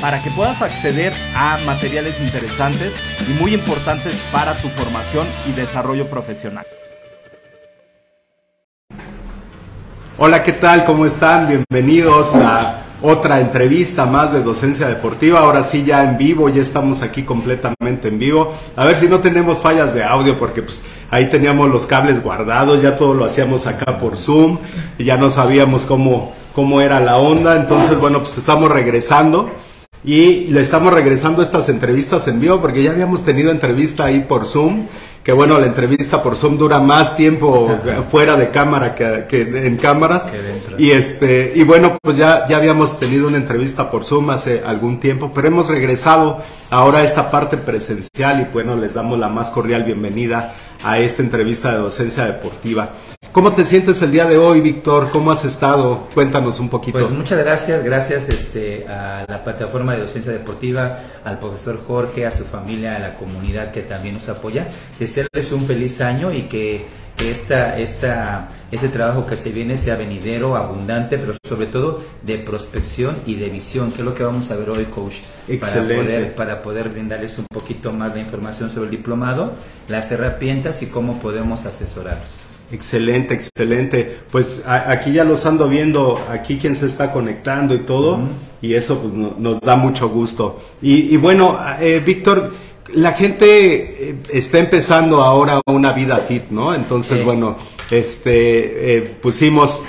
para que puedas acceder a materiales interesantes y muy importantes para tu formación y desarrollo profesional. Hola, ¿qué tal? ¿Cómo están? Bienvenidos a otra entrevista más de docencia deportiva. Ahora sí, ya en vivo, ya estamos aquí completamente en vivo. A ver si no tenemos fallas de audio, porque pues ahí teníamos los cables guardados, ya todo lo hacíamos acá por Zoom y ya no sabíamos cómo, cómo era la onda. Entonces, bueno, pues estamos regresando. Y le estamos regresando estas entrevistas en vivo porque ya habíamos tenido entrevista ahí por Zoom que bueno, la entrevista por Zoom dura más tiempo fuera de cámara que, en cámaras. Y este, y bueno, pues ya, ya habíamos tenido una entrevista por Zoom hace algún tiempo, pero hemos regresado ahora a esta parte presencial y bueno, les damos la más cordial bienvenida a esta entrevista de docencia deportiva. ¿Cómo te sientes el día de hoy, Víctor? ¿Cómo has estado? Cuéntanos un poquito. Pues muchas gracias, gracias este, a la plataforma de docencia deportiva, al profesor Jorge, a su familia, a la comunidad que también nos apoya. Desearles un feliz año y que, esta, esta, este trabajo que se viene sea venidero, abundante, pero sobre todo de prospección y de visión, que es lo que vamos a ver hoy, coach. Excelente. Para poder, para poder brindarles un poquito más de información sobre el diplomado, las herramientas y cómo podemos asesorarlos. Excelente, excelente. Pues aquí ya los ando viendo, aquí quien se está conectando y todo, y eso pues nos da mucho gusto. Y, bueno, eh, Víctor, la gente eh, está empezando ahora una vida fit, ¿no? Entonces, bueno, este, eh, pusimos,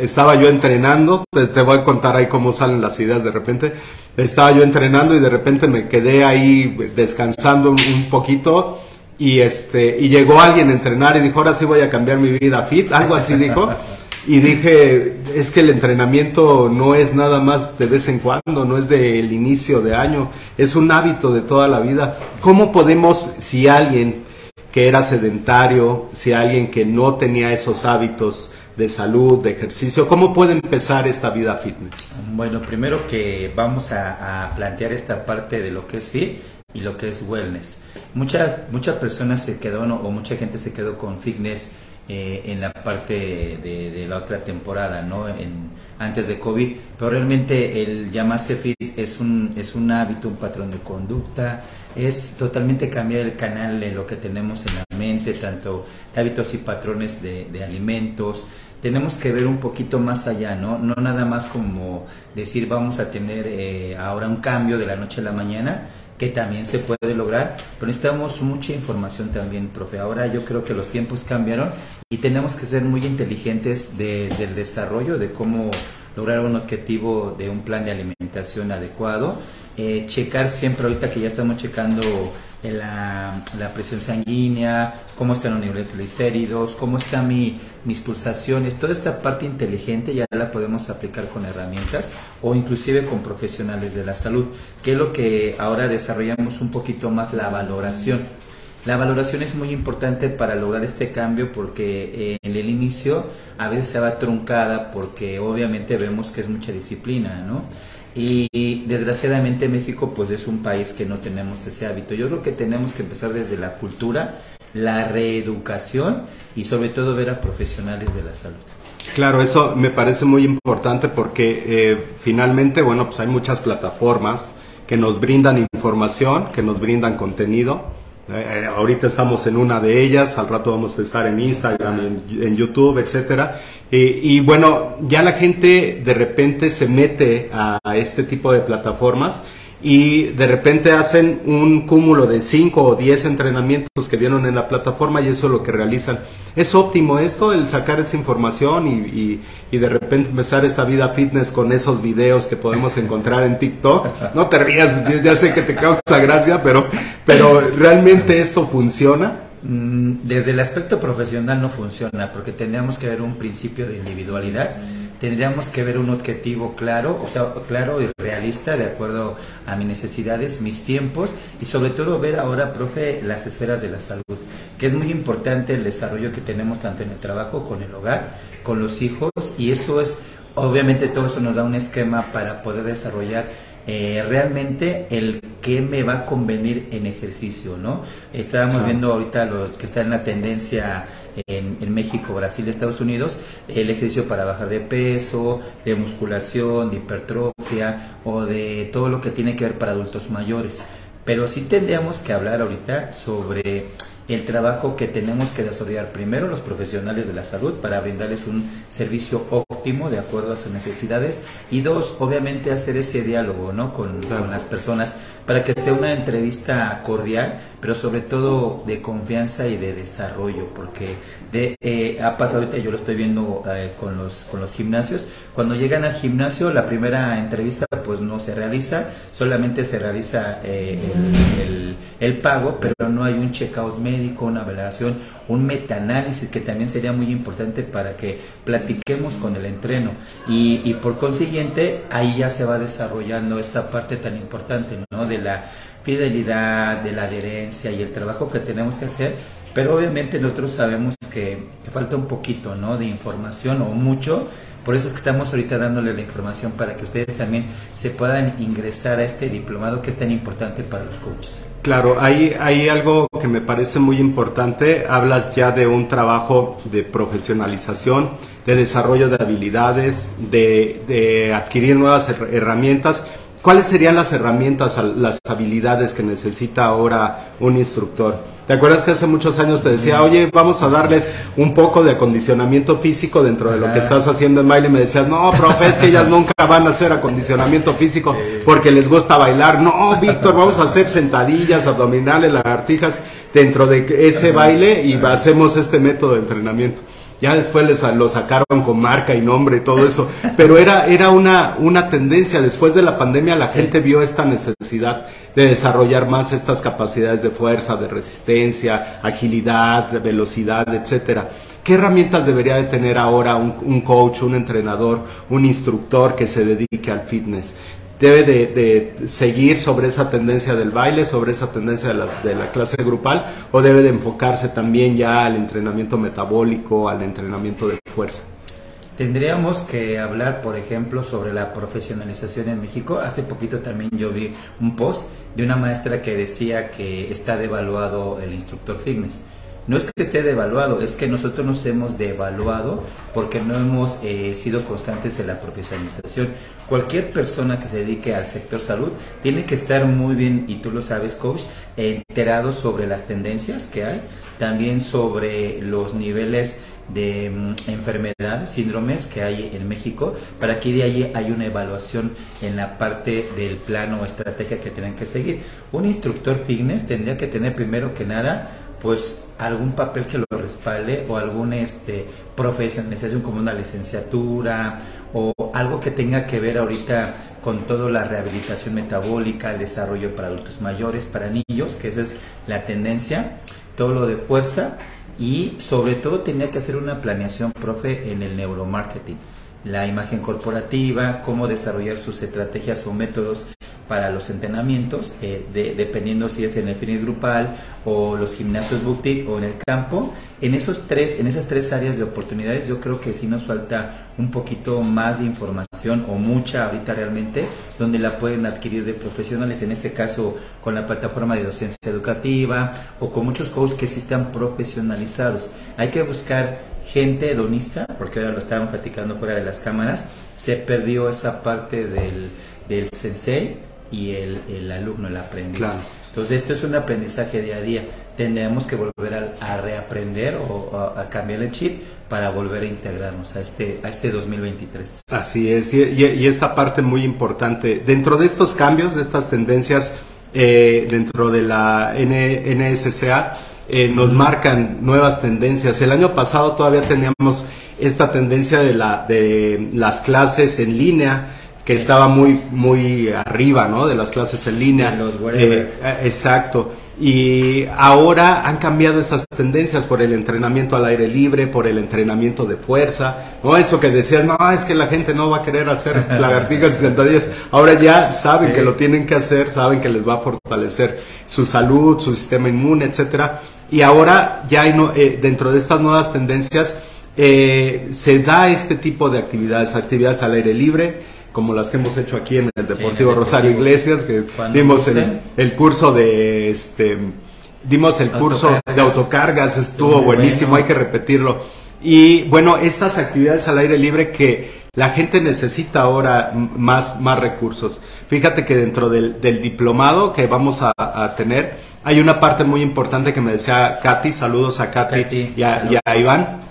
estaba yo entrenando, te, te, voy a contar ahí cómo salen las ideas de repente. Estaba yo entrenando y de repente me quedé ahí descansando un poquito y este y llegó alguien a entrenar y dijo ahora sí voy a cambiar mi vida fit algo así dijo y dije es que el entrenamiento no es nada más de vez en cuando no es del inicio de año es un hábito de toda la vida cómo podemos si alguien que era sedentario si alguien que no tenía esos hábitos de salud, de ejercicio. ¿Cómo puede empezar esta vida fitness? Bueno, primero que vamos a, a plantear esta parte de lo que es fit y lo que es wellness. Muchas, muchas personas se quedaron o mucha gente se quedó con fitness eh, en la parte de, la otra temporada, ¿no? En, antes de COVID, pero realmente el llamarse fit es un, es un hábito, un patrón de conducta, es totalmente cambiar el canal de lo que tenemos en la mente, tanto hábitos y patrones de, de alimentos, tenemos que ver un poquito más allá, ¿no? No nada más como decir vamos a tener eh, ahora un cambio de la noche a la mañana, que también se puede lograr, pero necesitamos mucha información también, profe. Ahora yo creo que los tiempos cambiaron y tenemos que ser muy inteligentes del desarrollo, de cómo lograr un objetivo de un plan de alimentación adecuado. Eh, checar siempre, ahorita que ya estamos checando la, la, presión sanguínea, cómo están los niveles de triglicéridos, cómo están mi, mis pulsaciones, toda esta parte inteligente ya la podemos aplicar con herramientas o inclusive con profesionales de la salud, que es lo que ahora desarrollamos un poquito más la valoración. La valoración es muy importante para lograr este cambio porque eh, en el inicio a veces se va truncada porque obviamente vemos que es mucha disciplina, ¿no? Y desgraciadamente México pues es un país que no tenemos ese hábito. Yo creo que tenemos que empezar desde la cultura, la reeducación y sobre todo ver a profesionales de la salud. Claro, eso me parece muy importante porque eh, finalmente, bueno, pues hay muchas plataformas que nos brindan información, que nos brindan contenido eh, eh, ahorita estamos en una de ellas, al rato vamos a estar en Instagram, en, YouTube, etcétera. y bueno, ya la gente de repente se mete a este tipo de plataformas y de repente hacen un cúmulo de 5 o 10 entrenamientos que vieron en la plataforma y eso es lo que realizan. Es óptimo esto, el sacar esa información y, y, de repente empezar esta vida fitness con esos videos que podemos encontrar en TikTok. No te rías, ya sé que te causa gracia, pero, pero realmente esto funciona. Mm, desde el aspecto profesional no funciona porque tendríamos que ver un principio de individualidad, tendríamos que ver un objetivo claro, o sea, claro y realista de acuerdo a mis necesidades, mis tiempos y sobre todo ver ahora, profe, las esferas de la salud, que es muy importante el desarrollo que tenemos tanto en el trabajo, con el hogar, con los hijos y eso es, obviamente todo eso nos da un esquema para poder desarrollar eh, realmente el que me va a convenir en ejercicio, ¿no? Estábamos viendo ahorita lo que está en la tendencia en, en, México, Brasil, Estados Unidos, el ejercicio para bajar de peso, de musculación, de hipertrofia o de todo lo que tiene que ver para adultos mayores. Pero sí tendríamos que hablar ahorita sobre el trabajo que tenemos que desarrollar primero los profesionales de la salud para brindarles un servicio óptimo de acuerdo a sus necesidades y dos, obviamente hacer ese diálogo ¿no? con, con las personas para que sea una entrevista cordial, pero sobre todo de confianza y de desarrollo, porque de, eh, ha pasado ahorita, yo lo estoy viendo eh, con, los, con los gimnasios, cuando llegan al gimnasio la primera entrevista pues no se realiza, solamente se realiza eh, el, el, pago, pero no hay un checkout médico, una valoración, un metaanálisis que también sería muy importante para que platiquemos con el entreno y, y por consiguiente ahí ya se va desarrollando esta parte tan importante, ¿no? La fidelidad, de la adherencia y el trabajo que tenemos que hacer, pero obviamente nosotros sabemos que, falta un poquito, ¿no? De información o mucho, por eso es que estamos ahorita dándole la información para que ustedes también se puedan ingresar a este diplomado que es tan importante para los coaches. Claro, hay, hay algo que me parece muy importante. Hablas ya de un trabajo de profesionalización, de desarrollo de habilidades, de, de adquirir nuevas herramientas ¿Cuáles serían las herramientas, las habilidades que necesita ahora un instructor? ¿Te acuerdas que hace muchos años te decía, oye, vamos a darles un poco de acondicionamiento físico dentro de lo que estás haciendo en baile? Y me decías, no, profe, es que ellas nunca van a hacer acondicionamiento físico porque les gusta bailar. No, Víctor, vamos a hacer sentadillas, abdominales, lagartijas dentro de ese baile y hacemos este método de entrenamiento. Ya después les, lo sacaron con marca y nombre y todo eso. Pero era, era una, una tendencia. Después de la pandemia la gente vio esta necesidad de desarrollar más estas capacidades de fuerza, de resistencia, agilidad, velocidad, etcétera. ¿Qué herramientas debería de tener ahora un, un coach, un entrenador, un instructor que se dedique al fitness? Debe de, seguir sobre esa tendencia del baile, sobre esa tendencia de la, de la, clase grupal, o debe de enfocarse también ya al entrenamiento metabólico, al entrenamiento de fuerza. Tendríamos que hablar, por ejemplo, sobre la profesionalización en México. Hace poquito también yo vi un post de una maestra que decía que está devaluado el instructor fitness no es que esté devaluado, es que nosotros nos hemos devaluado porque no hemos eh, sido constantes en la profesionalización. Cualquier persona que se dedique al sector salud tiene que estar muy bien, y tú lo sabes, coach, enterado sobre las tendencias que hay, también sobre los niveles de mm, enfermedades, síndromes que hay en México, para que de allí hay una evaluación en la parte del plano o estrategia que tienen que seguir. Un instructor fitness tendría que tener primero que nada pues algún papel que lo respalde o algún este profesionalización como una licenciatura o algo que tenga que ver ahorita con toda la rehabilitación metabólica, el desarrollo para adultos mayores, para niños, que esa es la tendencia, todo lo de fuerza y sobre todo tenía que hacer una planeación, profe, en el neuromarketing. La imagen corporativa, cómo desarrollar sus estrategias o métodos para los entrenamientos, eh, dependiendo si es en el fitness grupal o los gimnasios boutique o en el campo. En, esos tres, en esas tres áreas de oportunidades yo creo que sí nos falta un poquito más de información o mucha ahorita realmente, donde la pueden adquirir de profesionales, en este caso con la plataforma de docencia educativa o con muchos coaches que sí están profesionalizados. Hay que buscar gente hedonista, porque ahora lo estábamos platicando fuera de las cámaras, se perdió esa parte del, del sensei y el, el alumno, el aprendiz. Entonces esto es un aprendizaje día a día. Tendremos que volver a, reaprender o a, cambiar el chip para volver a integrarnos a este, a este 2023. Así es, y, esta parte muy importante. Dentro de estos cambios, de estas tendencias, eh, dentro de la NSCA, eh, nos marcan nuevas tendencias. El año pasado todavía teníamos esta tendencia de, la, de las clases en línea que estaba muy muy arriba, ¿no? De las clases en línea. Los eh, exacto. y ahora han cambiado esas tendencias por el entrenamiento al aire libre, por el entrenamiento de fuerza, ¿no? Esto que decías, no, es que la gente no va a querer hacer lagartijas y sentadillas. Ahora ya saben que lo tienen que hacer, saben que les va a fortalecer su salud, su sistema inmune, etcétera. Y ahora ya hay eh, dentro de estas nuevas tendencias eh, se da este tipo de actividades, actividades al aire libre, como las que hemos hecho aquí en el Deportivo Rosario Iglesias, que dimos el, el, curso de este dimos el curso de autocargas, estuvo buenísimo, hay que repetirlo. Y bueno, estas actividades al aire libre que la gente necesita ahora más, más recursos. Fíjate que dentro del, diplomado que vamos a, tener, hay una parte muy importante que me decía Katy, saludos a Katy, y, a, Iván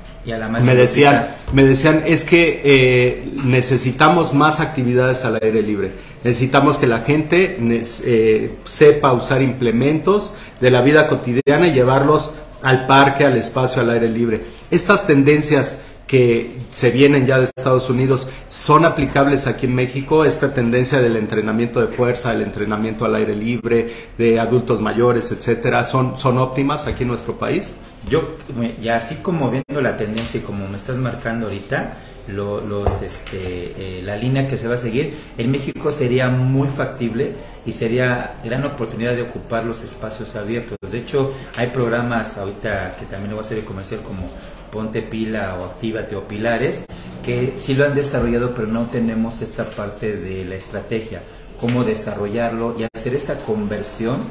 me decían, me decían, es que eh, necesitamos más actividades al aire libre. Necesitamos que la gente eh, sepa usar implementos de la vida cotidiana y llevarlos al parque, al espacio, al aire libre. Estas tendencias que se vienen ya de Estados Unidos son aplicables aquí en México. Esta tendencia del entrenamiento de fuerza, el entrenamiento al aire libre, de adultos mayores, etcétera, son, son óptimas aquí en nuestro país. Yo, y así como viendo la tendencia y como me estás marcando ahorita, los, este, eh, la línea que se va a seguir, en México sería muy factible y sería gran oportunidad de ocupar los espacios abiertos. De hecho, hay programas ahorita que también lo voy a hacer de comercial como Ponte Pila o Actívate o Pilares, que sí lo han desarrollado, pero no tenemos esta parte de la estrategia, cómo desarrollarlo y hacer esa conversión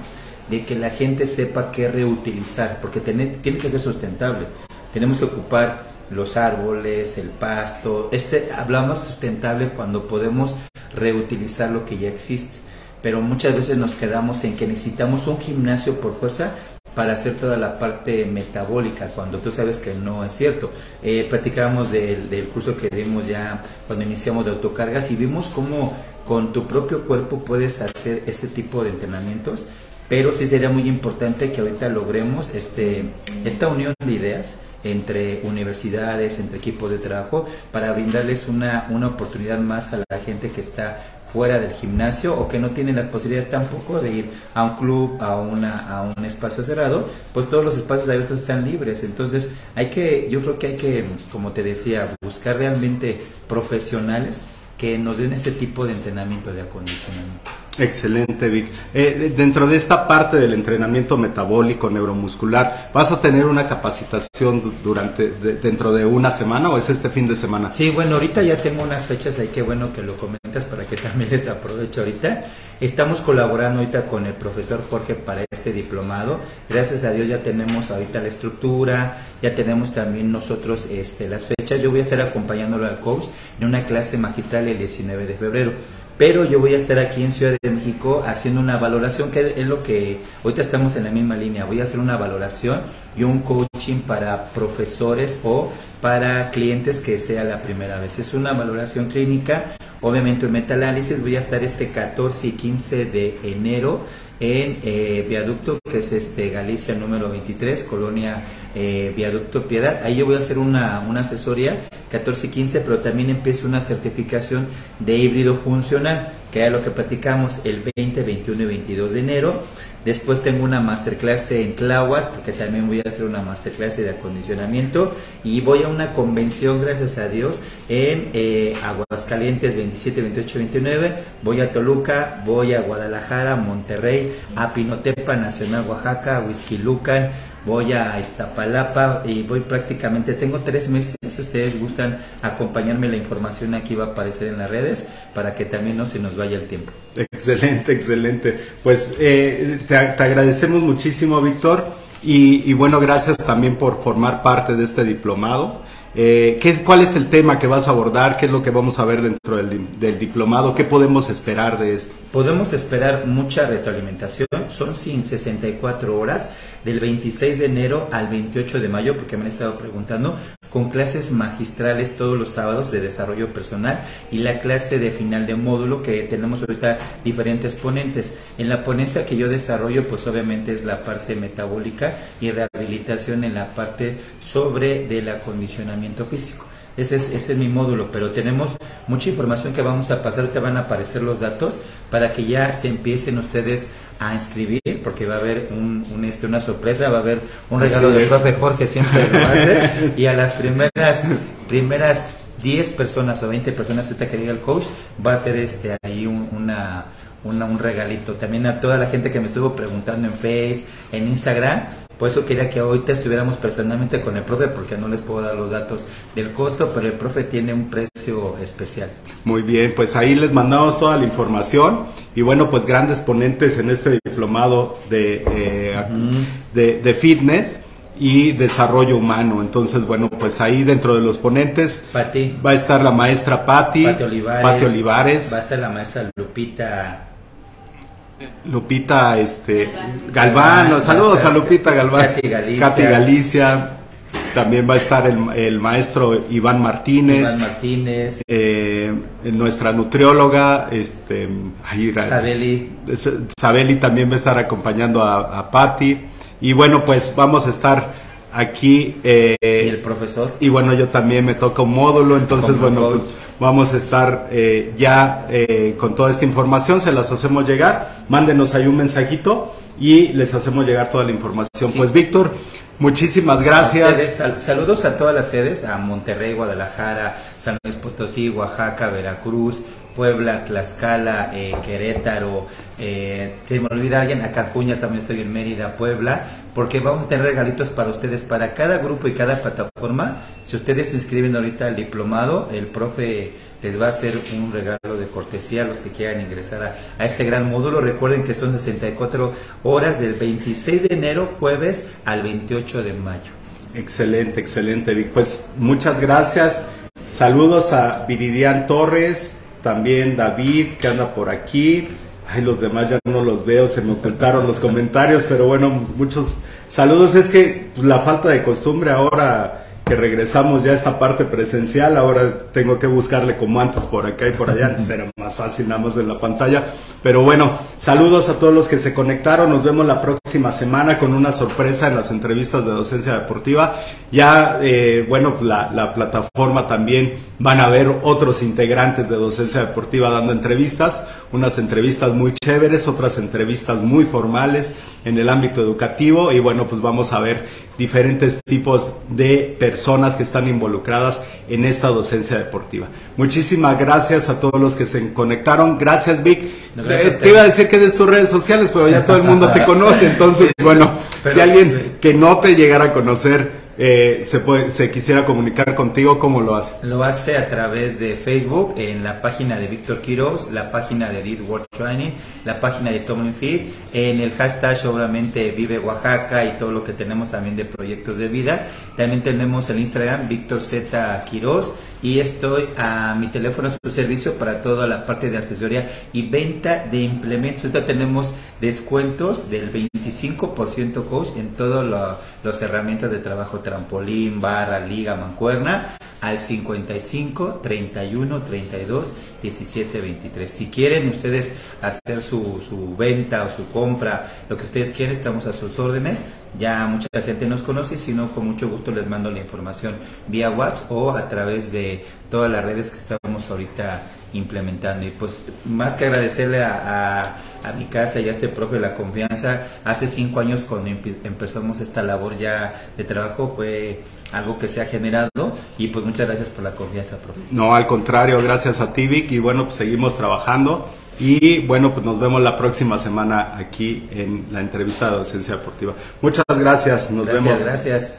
de que la gente sepa qué reutilizar, porque tiene, tiene que ser sustentable. Tenemos que ocupar los árboles, el pasto. Este, hablamos sustentable cuando podemos reutilizar lo que ya existe, pero muchas veces nos quedamos en que necesitamos un gimnasio por fuerza para hacer toda la parte metabólica, cuando tú sabes que no es cierto. Eh, platicábamos del, del curso que dimos ya cuando iniciamos de autocargas y vimos cómo con tu propio cuerpo puedes hacer este tipo de entrenamientos pero sí sería muy importante que ahorita logremos este, esta unión de ideas entre universidades, entre equipos de trabajo, para brindarles una, una oportunidad más a la gente que está fuera del gimnasio o que no tiene las posibilidades tampoco de ir a un club, a, una, a un espacio cerrado, pues todos los espacios abiertos están libres. Entonces hay que, yo creo que hay que, como te decía, buscar realmente profesionales que nos den este tipo de entrenamiento de acondicionamiento. Excelente, Vic. Eh, dentro de esta parte del entrenamiento metabólico neuromuscular, ¿vas a tener una capacitación durante dentro de una semana o es este fin de semana? Sí, bueno, ahorita ya tengo unas fechas ahí, qué bueno que lo comentas para que también les aproveche ahorita. Estamos colaborando ahorita con el profesor Jorge para este diplomado. Gracias a Dios ya tenemos ahorita la estructura, ya tenemos también nosotros este, las fechas. Yo voy a estar acompañándolo al coach en una clase magistral el 19 de febrero pero yo voy a estar aquí en Ciudad de México haciendo una valoración, que es lo que ahorita estamos en la misma línea, voy a hacer una valoración y un coaching para profesores o para clientes que sea la primera vez. Es una valoración clínica, obviamente un metanálisis, voy a estar este 14 y 15 de enero en eh, Viaducto, que es este Galicia número 23, Colonia eh, Viaducto Piedad. Ahí yo voy a hacer una, una asesoría 14 y 15, pero también empiezo una certificación de híbrido funcional, que era lo que platicamos el 20, 21 y 22 de enero. Después tengo una masterclass en Tláhuac, porque también voy a hacer una masterclass de acondicionamiento. Y voy a una convención, gracias a Dios, en eh, Aguascalientes 27, 28, 29. Voy a Toluca, voy a Guadalajara, Monterrey, a Pinotepa Nacional, Oaxaca, a Lucan voy a Iztapalapa y voy prácticamente, tengo tres meses, si ustedes gustan acompañarme, la información aquí va a aparecer en las redes para que también no se nos vaya el tiempo. Excelente, excelente. Pues eh, te, agradecemos muchísimo, Víctor, y, y bueno, gracias también por formar parte de este diplomado. Eh, ¿qué, ¿Cuál es el tema que vas a abordar? ¿Qué es lo que vamos a ver dentro del, diplomado? ¿Qué podemos esperar de esto? Podemos esperar mucha retroalimentación. Son 64 horas del 26 de enero al 28 de mayo, porque me han estado preguntando con clases magistrales todos los sábados de desarrollo personal y la clase de final de módulo que tenemos ahorita diferentes ponentes. En la ponencia que yo desarrollo, pues obviamente es la parte metabólica y rehabilitación en la parte sobre del acondicionamiento físico. Ese es, ese es mi módulo, pero tenemos mucha información que vamos a pasar, te van a aparecer los datos para que ya se empiecen ustedes a inscribir, porque va a haber un, un, este, una sorpresa, va a haber un regalo del profe Jorge, siempre lo hace, y a las primeras, primeras 10 personas o 20 personas ahorita que diga el coach, va a ser este ahí un, una, una, un regalito. También a toda la gente que me estuvo preguntando en Face, en Instagram, por eso quería que ahorita estuviéramos personalmente con el profe, porque no les puedo dar los datos del costo, pero el profe tiene un precio especial. Muy bien, pues ahí les mandamos toda la información y bueno, pues grandes ponentes en este diplomado de, eh, de, de, fitness y desarrollo humano. Entonces, bueno, pues ahí dentro de los ponentes Pati. va a estar la maestra Patti, Pati Olivares, Pati Olivares, va a estar la maestra Lupita Lupita este Galván, Galván, saludos a Lupita Galván, Katy Galicia. Katy Galicia, también va a estar el, el maestro Iván Martínez, Iván Martínez, eh, nuestra nutrióloga, este, ay, Sabeli también va a estar acompañando a, a Patti. Y bueno pues vamos a estar aquí eh, y el profesor. y bueno, yo también me toca un módulo, entonces bueno, pues vamos a estar eh, ya eh, con toda esta información, se las hacemos llegar, mándenos ahí un mensajito y les hacemos llegar toda la información. Sí. Pues Víctor, muchísimas gracias. sal- saludos a todas las sedes, a Monterrey, Guadalajara, San Luis Potosí, Oaxaca, Veracruz, Puebla, Tlaxcala, eh, Querétaro, eh, se me olvida alguien, a Cacuña también estoy en Mérida, Puebla, porque vamos a tener regalitos para ustedes, para cada grupo y cada plataforma. Si ustedes se inscriben ahorita al diplomado, el profe les va a hacer un regalo de cortesía a los que quieran ingresar a, este gran módulo. Recuerden que son 64 horas del 26 de enero, jueves, al 28 de mayo. Excelente, excelente, Vic. Pues muchas gracias. Saludos a Viridian Torres, también David, que anda por aquí. Ay, los demás ya no los veo, se me ocultaron los comentarios, pero bueno, muchos saludos. Es que pues, la falta de costumbre ahora que regresamos ya a esta parte presencial, ahora tengo que buscarle como antes por acá y por allá, antes era más fácil nada más en la pantalla. Pero bueno, saludos a todos los que se conectaron, nos vemos la próxima semana con una sorpresa en las entrevistas de docencia deportiva. Ya, eh, bueno, la, la plataforma también van a ver otros integrantes de docencia deportiva dando entrevistas, unas entrevistas muy chéveres, otras entrevistas muy formales en el ámbito educativo y bueno, pues vamos a ver diferentes tipos de personas que están involucradas en esta docencia deportiva. Muchísimas gracias a todos los que se conectaron. Gracias, Vic. No, gracias Eh, te iba a decir que des tus redes sociales, pero ya todo el mundo te conoce. Entonces, bueno, Pero- si alguien que no te llegara a conocer eh, se, puede, se quisiera comunicar contigo, ¿cómo lo hace? Lo hace a través de Facebook, en la página de Víctor Quiroz, la página de Did World Training, la página de Tom Fit, en el hashtag obviamente Vive Oaxaca y todo lo que tenemos también de proyectos de vida. También tenemos el Instagram Víctor Z Quiroz y estoy a mi teléfono a su servicio para toda la parte de asesoría y venta de implementos. Ahorita tenemos descuentos del 25% coach en todas las herramientas de trabajo, trampolín, barra, liga, mancuerna, al 55 31 32 17 23. Si quieren ustedes hacer su, su venta o su compra, lo que ustedes quieren, estamos a sus órdenes. Ya mucha gente nos conoce, si no, con mucho gusto les mando la información vía WhatsApp o a través de todas las redes que estamos ahorita implementando. Y pues más que agradecerle a, a, a mi casa y a este profe la confianza, hace cinco años cuando empe- empezamos esta labor ya de trabajo fue algo que se ha generado y pues muchas gracias por la confianza, profe. No, al contrario, gracias a ti, Vic, y bueno, pues seguimos trabajando. Y bueno, pues nos vemos la próxima semana aquí en la entrevista de docencia deportiva. Muchas gracias, nos gracias, vemos. gracias.